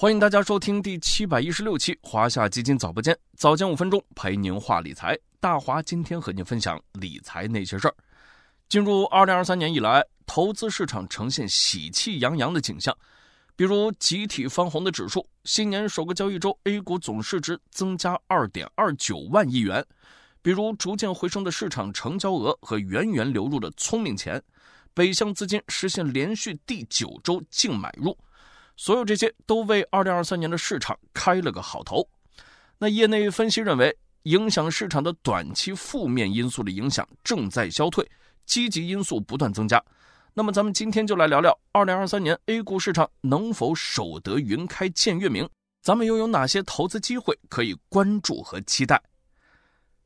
欢迎大家收听第七百一十六期华夏基金早播间，早间五分钟陪您话理财。大华今天和您分享理财那些事儿。进入二零二三年以来，投资市场呈现喜气洋洋的景象，比如集体翻红的指数，新年首个交易周 A 股总市值增加二点二九万亿元；比如逐渐回升的市场成交额和源源流入的聪明钱，北向资金实现连续第九周净买入。所有这些都为二零二三年的市场开了个好头。那业内分析认为，影响市场的短期负面因素的影响正在消退，积极因素不断增加。那么，咱们今天就来聊聊二零二三年 A 股市场能否守得云开见月明？咱们又有哪些投资机会可以关注和期待？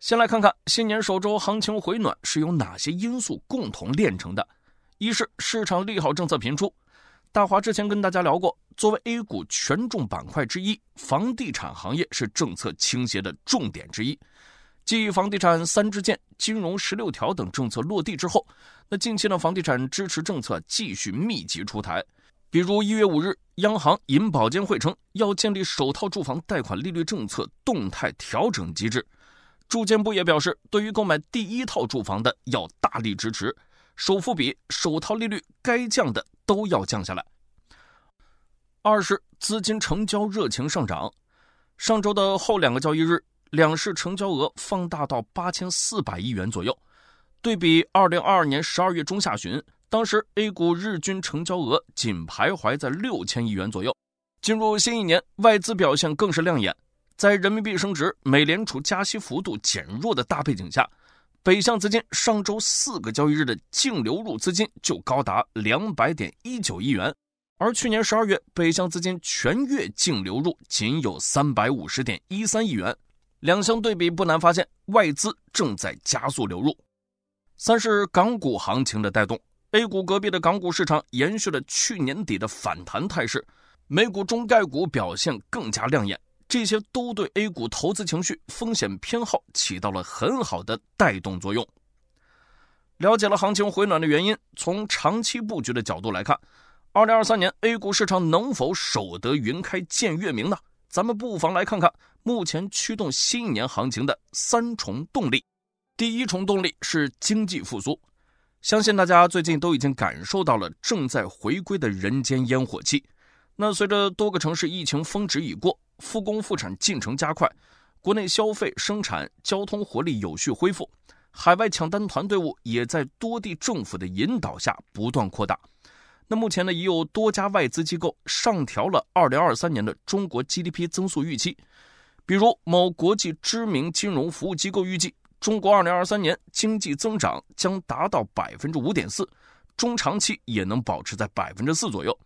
先来看看新年首周行情回暖是由哪些因素共同炼成的？一是市场利好政策频出。大华之前跟大家聊过，作为 A 股权重板块之一，房地产行业是政策倾斜的重点之一。继房地产三支箭、金融十六条等政策落地之后，那近期呢房地产支持政策继续密集出台。比如一月五日，央行银保监会称要建立首套住房贷款利率政策动态调整机制。住建部也表示，对于购买第一套住房的要大力支持，首付比、首套利率该降的。都要降下来。二是资金成交热情上涨，上周的后两个交易日，两市成交额放大到八千四百亿元左右，对比二零二二年十二月中下旬，当时 A 股日均成交额仅徘徊在六千亿元左右。进入新一年，外资表现更是亮眼，在人民币升值、美联储加息幅度减弱的大背景下。北向资金上周四个交易日的净流入资金就高达两百点一九亿元，而去年十二月北向资金全月净流入仅有三百五十点一三亿元，两相对比不难发现外资正在加速流入。三是港股行情的带动，A 股隔壁的港股市场延续了去年底的反弹态势，美股中概股表现更加亮眼。这些都对 A 股投资情绪、风险偏好起到了很好的带动作用。了解了行情回暖的原因，从长期布局的角度来看，二零二三年 A 股市场能否守得云开见月明呢？咱们不妨来看看目前驱动新一年行情的三重动力。第一重动力是经济复苏，相信大家最近都已经感受到了正在回归的人间烟火气。那随着多个城市疫情峰值已过。复工复产进程加快，国内消费、生产、交通活力有序恢复，海外抢单团队伍也在多地政府的引导下不断扩大。那目前呢，已有多家外资机构上调了2023年的中国 GDP 增速预期。比如某国际知名金融服务机构预计，中国2023年经济增长将达到百分之五点四，中长期也能保持在百分之四左右。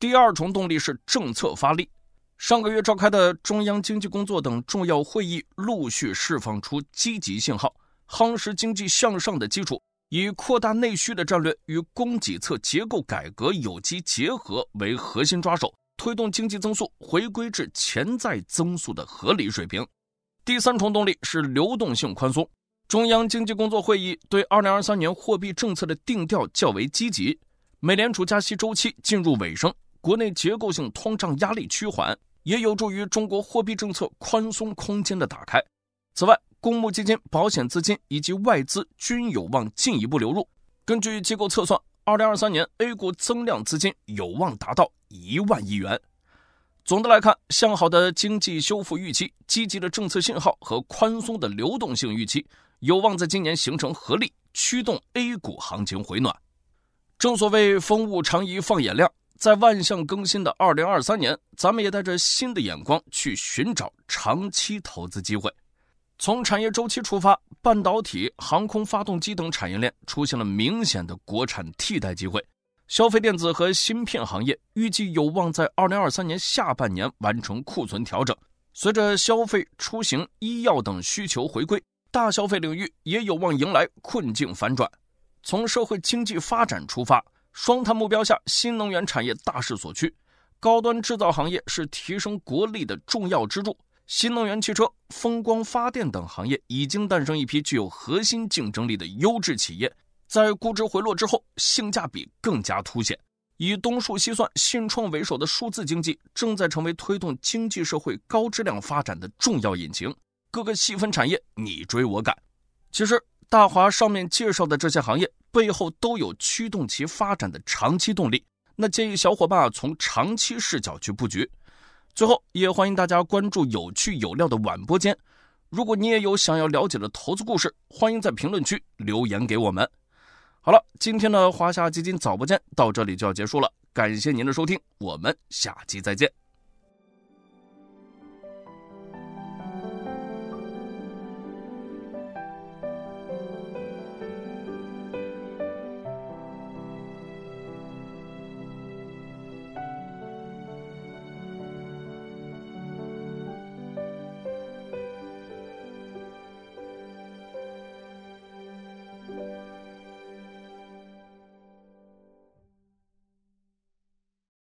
第二重动力是政策发力。上个月召开的中央经济工作等重要会议陆续释放出积极信号，夯实经济向上的基础，以扩大内需的战略与供给侧结构改革有机结合为核心抓手，推动经济增速回归至潜在增速的合理水平。第三重动力是流动性宽松，中央经济工作会议对二零二三年货币政策的定调较为积极，美联储加息周期进入尾声。国内结构性通胀压力趋缓，也有助于中国货币政策宽松空间的打开。此外，公募基金、保险资金以及外资均有望进一步流入。根据机构测算，二零二三年 A 股增量资金有望达到一万亿元。总的来看，向好的经济修复预期、积极的政策信号和宽松的流动性预期，有望在今年形成合力，驱动 A 股行情回暖。正所谓风物长宜放眼量。在万象更新的二零二三年，咱们也带着新的眼光去寻找长期投资机会。从产业周期出发，半导体、航空发动机等产业链出现了明显的国产替代机会。消费电子和芯片行业预计有望在二零二三年下半年完成库存调整。随着消费、出行、医药等需求回归，大消费领域也有望迎来困境反转。从社会经济发展出发。双碳目标下，新能源产业大势所趋，高端制造行业是提升国力的重要支柱。新能源汽车、风光发电等行业已经诞生一批具有核心竞争力的优质企业，在估值回落之后，性价比更加凸显。以东数西算、信创为首的数字经济正在成为推动经济社会高质量发展的重要引擎，各个细分产业你追我赶。其实，大华上面介绍的这些行业背后都有驱动其发展的长期动力。那建议小伙伴从长期视角去布局。最后，也欢迎大家关注有趣有料的晚播间。如果你也有想要了解的投资故事，欢迎在评论区留言给我们。好了，今天的华夏基金早播间到这里就要结束了，感谢您的收听，我们下期再见。